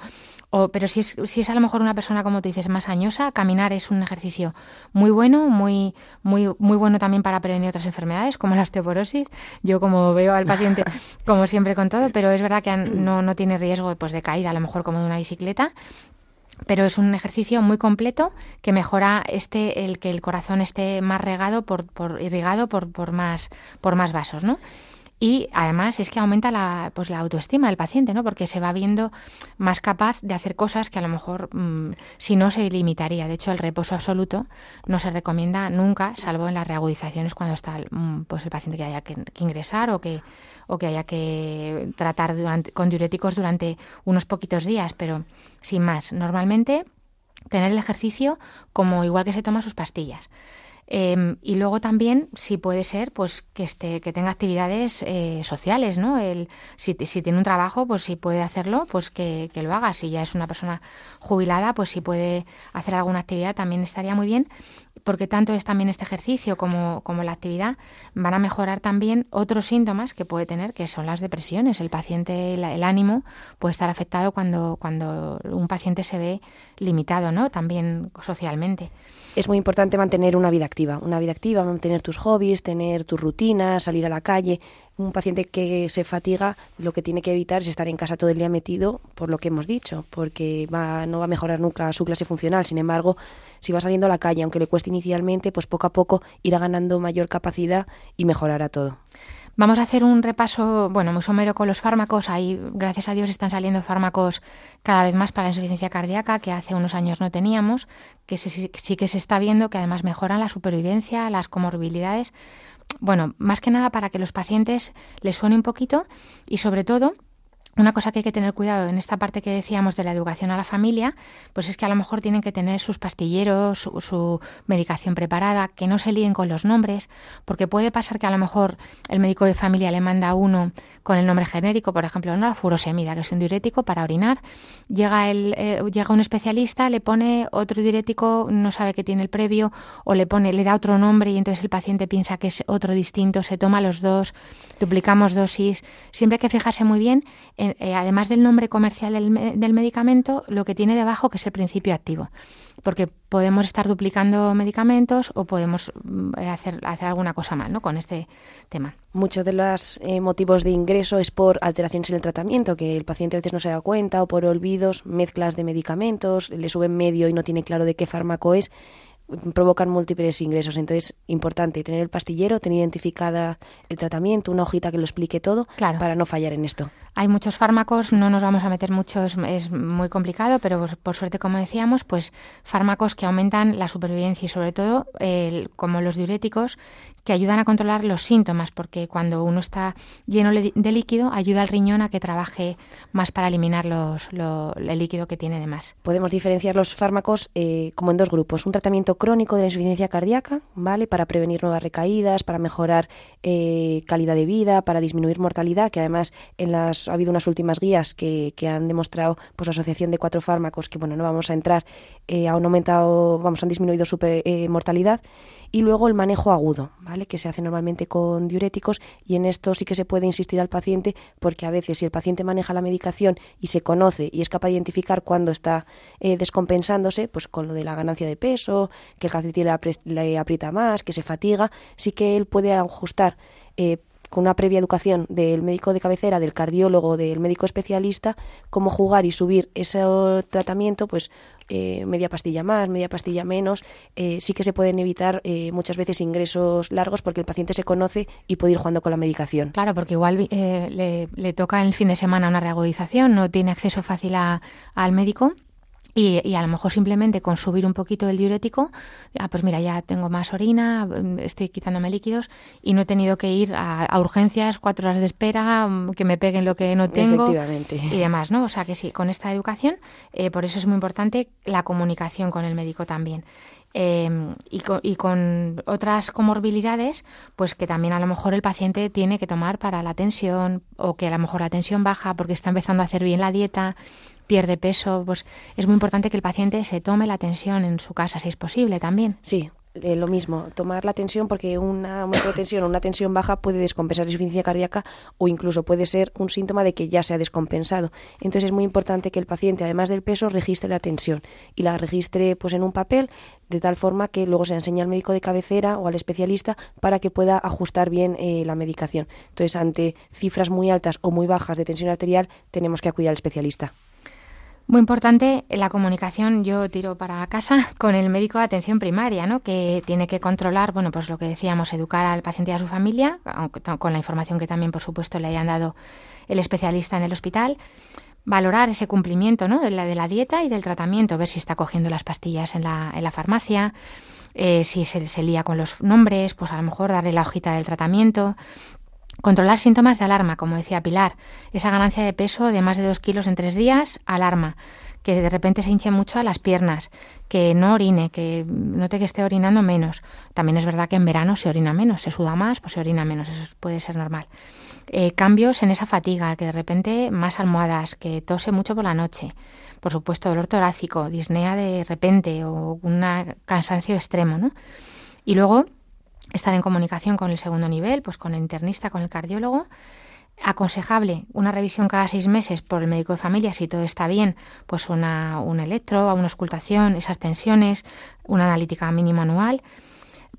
o- pero si es, si es a lo mejor una persona, como tú dices, más añosa, caminar es un ejercicio muy bueno, muy, muy, muy bueno también para prevenir otras enfermedades, como la osteoporosis. Yo como veo al paciente, como siempre con todo, pero es verdad que no, no tiene riesgo pues, de caída, a lo mejor como de una bicicleta pero es un ejercicio muy completo que mejora este el que el corazón esté más regado por, por irrigado por, por más por más vasos, ¿no? Y además es que aumenta la, pues la autoestima del paciente, ¿no? Porque se va viendo más capaz de hacer cosas que a lo mejor mm, si no se limitaría. De hecho, el reposo absoluto no se recomienda nunca, salvo en las reagudizaciones cuando está mm, pues el paciente que haya que, que ingresar o que, o que haya que tratar durante- con diuréticos durante unos poquitos días, pero sin más. Normalmente tener el ejercicio como igual que se toma sus pastillas. Eh, y luego también, si puede ser, pues que esté, que tenga actividades eh, sociales, ¿no? El, si, si tiene un trabajo, pues si puede hacerlo, pues que, que lo haga. Si ya es una persona jubilada, pues si puede hacer alguna actividad, también estaría muy bien, porque tanto es también este ejercicio como, como la actividad van a mejorar también otros síntomas que puede tener, que son las depresiones. El paciente, el, el ánimo puede estar afectado cuando, cuando un paciente se ve limitado, ¿no? También socialmente. Es muy importante mantener una vida activa, una vida activa, mantener tus hobbies, tener tus rutinas, salir a la calle. Un paciente que se fatiga, lo que tiene que evitar es estar en casa todo el día metido, por lo que hemos dicho, porque no va a mejorar nunca su clase funcional. Sin embargo, si va saliendo a la calle, aunque le cueste inicialmente, pues poco a poco irá ganando mayor capacidad y mejorará todo. Vamos a hacer un repaso, bueno, muy somero con los fármacos. Ahí, gracias a Dios, están saliendo fármacos cada vez más para la insuficiencia cardíaca, que hace unos años no teníamos, que sí que se está viendo que además mejoran la supervivencia, las comorbilidades. Bueno, más que nada para que los pacientes les suene un poquito y sobre todo una cosa que hay que tener cuidado en esta parte que decíamos de la educación a la familia, pues es que a lo mejor tienen que tener sus pastilleros, su, su medicación preparada, que no se líen con los nombres, porque puede pasar que a lo mejor el médico de familia le manda uno con el nombre genérico, por ejemplo, no la furosemida, que es un diurético para orinar, llega el eh, llega un especialista, le pone otro diurético, no sabe que tiene el previo o le pone le da otro nombre y entonces el paciente piensa que es otro distinto, se toma los dos, duplicamos dosis, siempre hay que fijarse muy bien eh, además del nombre comercial del, del medicamento, lo que tiene debajo, que es el principio activo. Porque podemos estar duplicando medicamentos o podemos mm, eh, hacer, hacer alguna cosa mal ¿no? con este tema. Muchos de los eh, motivos de ingreso es por alteraciones en el tratamiento, que el paciente a veces no se da cuenta, o por olvidos, mezclas de medicamentos, le sube en medio y no tiene claro de qué fármaco es, provocan múltiples ingresos. Entonces, importante tener el pastillero, tener identificada el tratamiento, una hojita que lo explique todo, Claro. para no fallar en esto. Hay muchos fármacos, no nos vamos a meter mucho, es, muy complicado, pero por, por suerte, como decíamos, pues fármacos que aumentan la supervivencia y sobre todo, el- como los diuréticos, que ayudan a controlar los síntomas, porque cuando uno está lleno le- de líquido, ayuda al riñón a que trabaje más para eliminar los, lo- el líquido que tiene de más. Podemos diferenciar los fármacos eh, como en dos grupos. Un tratamiento crónico de la insuficiencia cardíaca, ¿vale? Para prevenir nuevas recaídas, para mejorar eh, calidad de vida, para disminuir mortalidad, que además en las ha habido unas últimas guías que, que han demostrado pues la asociación de cuatro fármacos que bueno no vamos a entrar eh, han aumentado vamos han disminuido su eh, mortalidad y luego el manejo agudo que se hace normalmente con diuréticos y en esto sí que se puede insistir al paciente porque a veces si el paciente maneja la medicación y se conoce y es capaz de identificar cuándo está eh, descompensándose pues con lo de la ganancia de peso que el calcetín le aprieta más que se fatiga sí que él puede ajustar eh, con una previa educación del médico de cabecera, del cardiólogo, del médico especialista, cómo jugar y subir ese tratamiento, pues eh, media pastilla más, media pastilla menos, eh, sí que se pueden evitar eh, muchas veces ingresos largos porque el paciente se conoce y puede ir jugando con la medicación. Claro, porque igual eh, le, le toca el fin de semana una reagudización, no tiene acceso fácil a- al médico. Y, y a lo mejor simplemente con subir un poquito el diurético, ah, pues mira, ya tengo más orina, mm, estoy quitándome líquidos y no he tenido que ir a, a urgencias, cuatro horas de espera, mm, que me peguen lo que no tengo Efectivamente. y demás, ¿no? O sea que sí, con esta educación, eh, por eso es muy importante la comunicación con el médico también. Eh, y, co- y con otras comorbilidades, pues que también a lo mejor el paciente tiene que tomar para la tensión o que a lo mejor la tensión baja porque está empezando a hacer bien la dieta, pierde peso, pues es muy importante que el paciente se tome la tensión en su casa, si es posible también. Sí, eh, lo mismo, tomar la tensión porque una aumento de tensión o una tensión baja puede descompensar insuficiencia cardíaca o incluso puede ser un síntoma de que ya se ha descompensado. Entonces es muy importante que el paciente, además del peso, registre la tensión y la registre pues en un papel de tal forma que luego se la enseña al médico de cabecera o al especialista para que pueda ajustar bien eh, la medicación. Entonces, ante cifras muy altas o muy bajas de tensión arterial, tenemos que acudir al especialista. Muy importante la comunicación, yo tiro para casa con el médico de atención primaria, ¿no? que tiene que controlar, bueno, pues lo que decíamos, educar al paciente y a su familia, con la información que también, por supuesto, le hayan dado el especialista en el hospital, valorar ese cumplimiento ¿no? de, la, de la dieta y del tratamiento, ver si está cogiendo las pastillas en la, en la farmacia, eh, si se, se lía con los nombres, pues a lo mejor darle la hojita del tratamiento, Controlar síntomas de alarma, como decía Pilar. Esa ganancia de peso de más de dos kilos en tres días, alarma. Que de repente se hinche mucho a las piernas, que no orine, que note que esté orinando menos. También es verdad que en verano se orina menos, se suda más, pues se orina menos, eso puede ser normal. Eh, cambios en esa fatiga, que de repente más almohadas, que tose mucho por la noche. Por supuesto, dolor torácico, disnea de repente o un cansancio extremo, ¿no? Y luego estar en comunicación con el segundo nivel, pues con el internista, con el cardiólogo. Aconsejable una revisión cada seis meses por el médico de familia, si todo está bien, pues una, un electro, una auscultación, esas tensiones, una analítica mínima anual,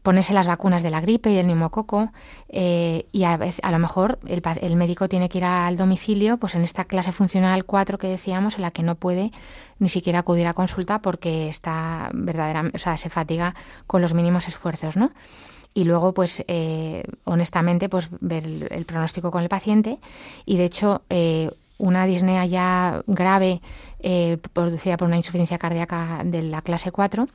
ponerse las vacunas de la gripe y del neumococo eh, y a, lo mejor el, el, médico tiene que ir al domicilio, pues en esta clase funcional 4 que decíamos, en la que no puede ni siquiera acudir a consulta porque está verdaderamente, o sea, se fatiga con los mínimos esfuerzos, ¿no? Y luego pues eh, honestamente pues ver el, pronóstico con el paciente. Y de hecho eh, una disnea ya grave eh, producida por una insuficiencia cardíaca de la clase 4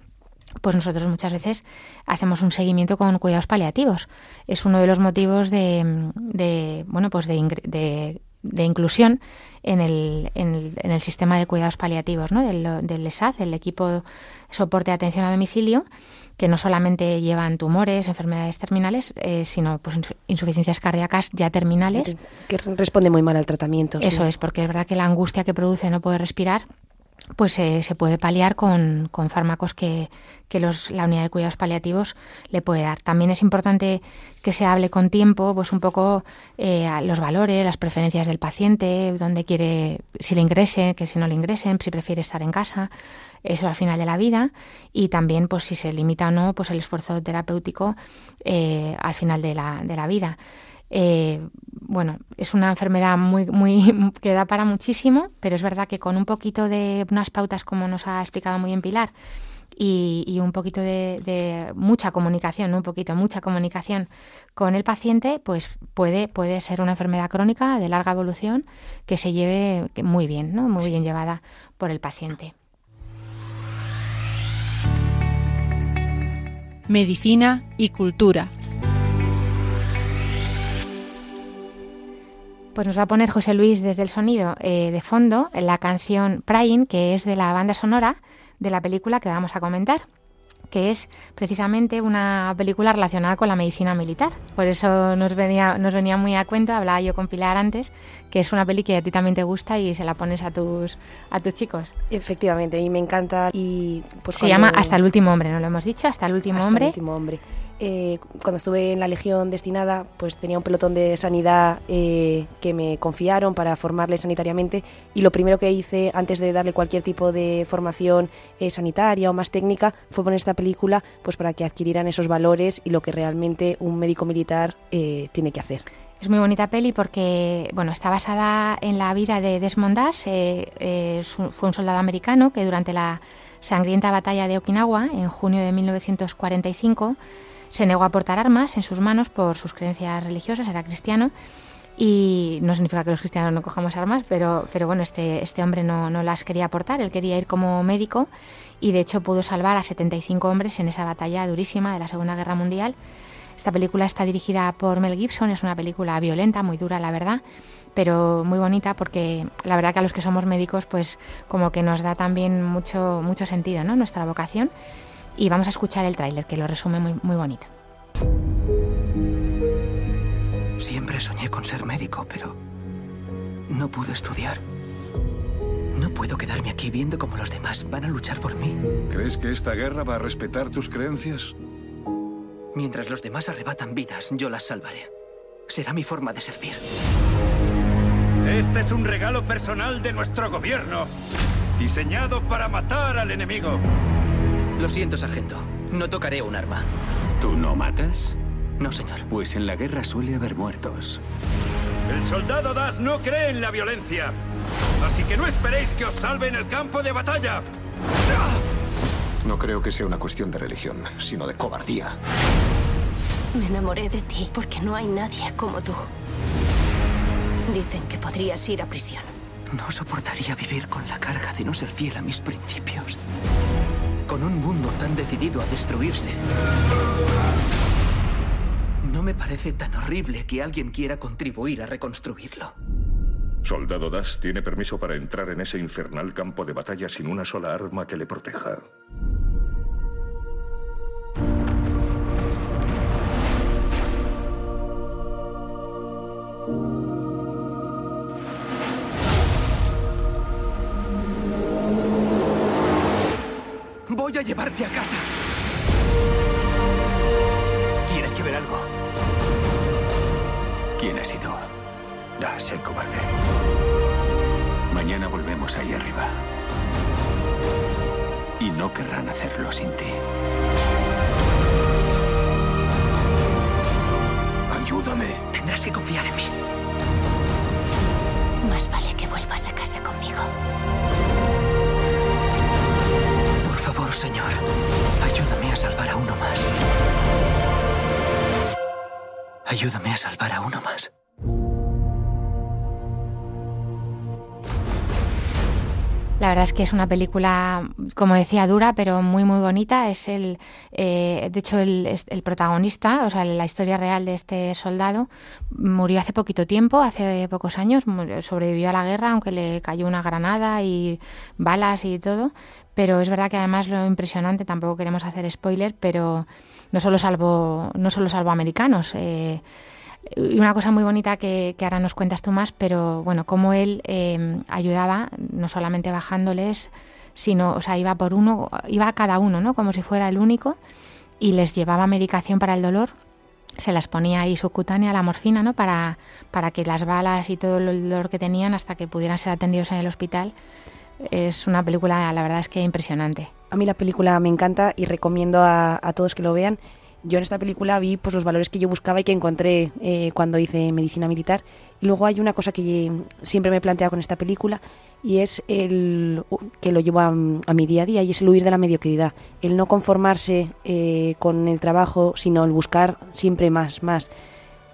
pues nosotros muchas veces hacemos un seguimiento con cuidados paliativos. Es uno de los motivos de, de bueno pues de, de, de inclusión en el, en, el, en el, sistema de cuidados paliativos ¿no? del, del ESAD, el equipo soporte de atención a domicilio, que no solamente llevan tumores, enfermedades terminales, eh, sino pues insuficiencias cardíacas ya terminales. Que responde muy mal al tratamiento. Eso sí. es, porque es verdad que la angustia que produce no poder respirar pues eh, se puede paliar con, con fármacos que, que los, la unidad de cuidados paliativos le puede dar. También es importante que se hable con tiempo, pues un poco eh, los valores, las preferencias del paciente, dónde quiere, si le ingrese, que si no le ingresen, si prefiere estar en casa, eso al final de la vida, y también pues si se limita o no, pues el esfuerzo terapéutico eh, al final de la, de la vida. Eh, bueno, es una enfermedad muy, muy que da para muchísimo, pero es verdad que con un poquito de unas pautas, como nos ha explicado muy bien Pilar, y, y un poquito de, de, mucha comunicación, ¿no? un poquito, mucha comunicación con el paciente, pues puede, puede ser una enfermedad crónica de larga evolución que se lleve muy bien, ¿no? muy sí. bien llevada por el paciente. Medicina y cultura. Pues nos va a poner José Luis desde el sonido eh, de fondo la canción Praying, que es de la banda sonora de la película que vamos a comentar, que es precisamente una película relacionada con la medicina militar. Por eso nos venía, nos venía muy a cuento, hablaba yo con Pilar antes, que es una peli que a ti también te gusta y se la pones a tus, a tus chicos. Efectivamente, y me encanta. y pues Se llama Hasta el último hombre, ¿no lo hemos dicho? Hasta el último Hasta hombre. El último hombre. Eh, cuando estuve en la Legión destinada, pues tenía un pelotón de sanidad eh, que me confiaron para formarle sanitariamente y lo primero que hice antes de darle cualquier tipo de formación eh, sanitaria o más técnica fue poner esta película pues para que adquirieran esos valores y lo que realmente un médico militar eh, tiene que hacer. Es muy bonita peli porque bueno está basada en la vida de Desmond Dash, fue un soldado americano que durante la sangrienta batalla de Okinawa en junio de 1945, se negó a portar armas en sus manos por sus creencias religiosas, era cristiano, y no significa que los cristianos no cojamos armas, pero, pero bueno, este, este hombre no, no las quería portar, él quería ir como médico y de hecho pudo salvar a 75 hombres en esa batalla durísima de la Segunda Guerra Mundial. Esta película está dirigida por Mel Gibson, es una película violenta, muy dura, la verdad, pero muy bonita porque la verdad que a los que somos médicos, pues como que nos da también mucho, mucho sentido, ¿no? Nuestra vocación. Y vamos a escuchar el tráiler, que lo resume muy, muy bonito. Siempre soñé con ser médico, pero no pude estudiar. No puedo quedarme aquí viendo cómo los demás van a luchar por mí. ¿Crees que esta guerra va a respetar tus creencias? Mientras los demás arrebatan vidas, yo las salvaré. Será mi forma de servir. Este es un regalo personal de nuestro gobierno, diseñado para matar al enemigo. Lo siento, sargento. No tocaré un arma. ¿Tú no matas? No, señor. Pues en la guerra suele haber muertos. El soldado Das no cree en la violencia. Así que no esperéis que os salve en el campo de batalla. No creo que sea una cuestión de religión, sino de cobardía. Me enamoré de ti porque no hay nadie como tú. Dicen que podrías ir a prisión. No soportaría vivir con la carga de no ser fiel a mis principios. Con un mundo tan decidido a destruirse. No me parece tan horrible que alguien quiera contribuir a reconstruirlo. Soldado Das tiene permiso para entrar en ese infernal campo de batalla sin una sola arma que le proteja. Voy a llevarte a casa. Tienes que ver algo. ¿Quién ha sido? Das el cobarde. Mañana volvemos ahí arriba. Y no querrán hacerlo sin ti. Ayúdame. Tendrás que confiar en mí. Más vale que vuelvas a casa conmigo. Por favor, señor. Ayúdame a salvar a uno más. Ayúdame a salvar a uno más. La verdad es que es una película, como decía, dura, pero muy, muy bonita. Es el, eh, de hecho, el, el protagonista, o sea, la historia real de este soldado, murió hace poquito tiempo, hace pocos años, sobrevivió a la guerra, aunque le cayó una granada y balas y todo. Pero es verdad que además lo impresionante, tampoco queremos hacer spoiler, pero no solo salvó, no solo salvó americanos. eh, y una cosa muy bonita que, ahora nos cuentas tú más, pero bueno, cómo él eh, ayudaba, no solamente bajándoles, sino, o sea, iba por uno, iba a cada uno, ¿no? Como si fuera el único, y les llevaba medicación para el dolor, se las ponía ahí subcutánea, la morfina, ¿no? Para, para que las balas y todo el dolor que tenían hasta que pudieran ser atendidos en el hospital. Es una película, la verdad es que impresionante. A mí la película me encanta y recomiendo a, a todos que lo vean. Yo en esta película vi pues, los valores que yo buscaba y que encontré eh, cuando hice medicina militar. Y luego hay una cosa que siempre me he planteado con esta película y es el que lo llevo a, a mi día a día y es el huir de la mediocridad. El no conformarse eh, con el trabajo, sino el buscar siempre más, más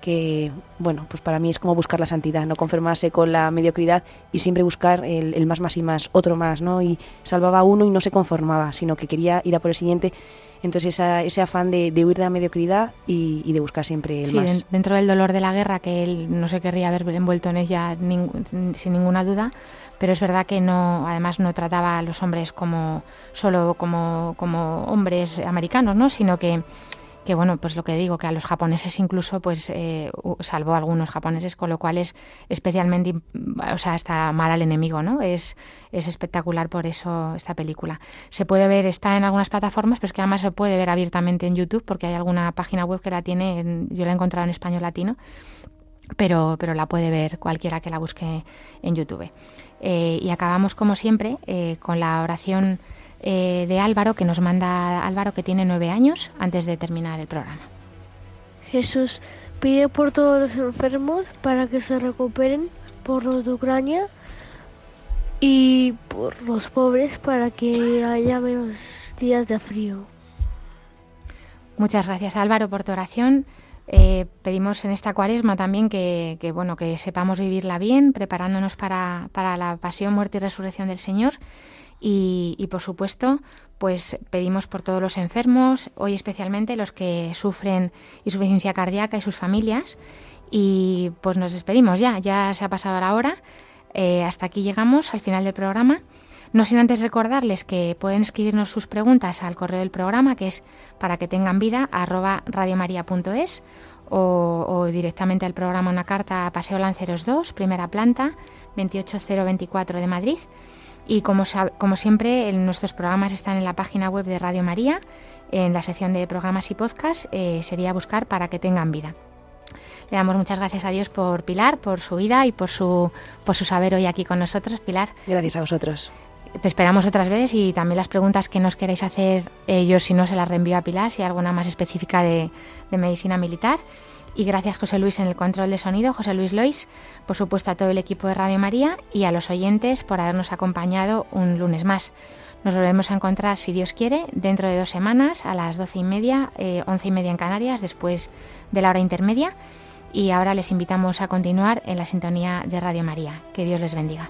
que, bueno, pues para mí es como buscar la santidad, no conformarse con la mediocridad y siempre buscar el, el más, más y más, otro más, ¿no? Y salvaba a uno y no se conformaba, sino que quería ir a por el siguiente. Entonces esa, ese afán de, de huir de la mediocridad y, y de buscar siempre el Sí, más. den- dentro del dolor de la guerra, que él no se querría haber envuelto en ella ning- sin ninguna duda, pero es verdad que no, además no trataba a los hombres como solo como, como hombres americanos, ¿no? sino que que bueno, pues lo que digo, que a los japoneses incluso pues eh, salvó a algunos japoneses, con lo cual es especialmente, o sea, está mal al enemigo, ¿no? Es, es espectacular por eso esta película. Se puede ver, está en algunas plataformas, pero es que además se puede ver abiertamente en YouTube, porque hay alguna página web que la tiene, en- yo la he encontrado en español latino, pero, pero la puede ver cualquiera que la busque en YouTube. Eh, y acabamos, como siempre, eh, con la oración eh, de Álvaro, que nos manda Álvaro, que tiene nueve años, antes de terminar el programa. Jesús pide por todos los enfermos para que se recuperen, por los de Ucrania y por los pobres para que haya menos días de frío. Muchas gracias Álvaro por tu oración. Eh, pedimos en esta cuaresma también que, que, bueno que sepamos vivirla bien, preparándonos para, para la pasión, muerte y resurrección del Señor. Y, por supuesto, pues pedimos por todos los enfermos, hoy especialmente los que sufren insuficiencia cardíaca y sus familias. Y pues nos despedimos ya, ya se ha pasado la hora. Eh, hasta aquí llegamos al final del programa. No sin antes recordarles que pueden escribirnos sus preguntas al correo del programa, que es para que tengan vida, arroba radiomaria.es, o, o directamente al programa una carta a Paseo Lanceros 2, primera planta, 28024 de Madrid. Y como, como siempre, en nuestros programas están en la página web de Radio María, en la sección de programas y podcast, eh, sería buscar para que tengan vida. Le damos muchas gracias a Dios por Pilar, por su vida y por su, por su saber hoy aquí con nosotros, Pilar. Gracias a vosotros. Te esperamos otras veces y también las preguntas que nos queráis hacer, eh, yo si no se las reenvío a Pilar, si hay alguna más específica de, de medicina militar. Y gracias José Luis en el control de sonido, José Luis Lois, por supuesto a todo el equipo de Radio María y a los oyentes por habernos acompañado un lunes más. Nos volvemos a encontrar, si Dios quiere, dentro de dos semanas a las doce y media, eh, once y media en Canarias, después de la hora intermedia. Y ahora les invitamos a continuar en la sintonía de Radio María. Que Dios les bendiga.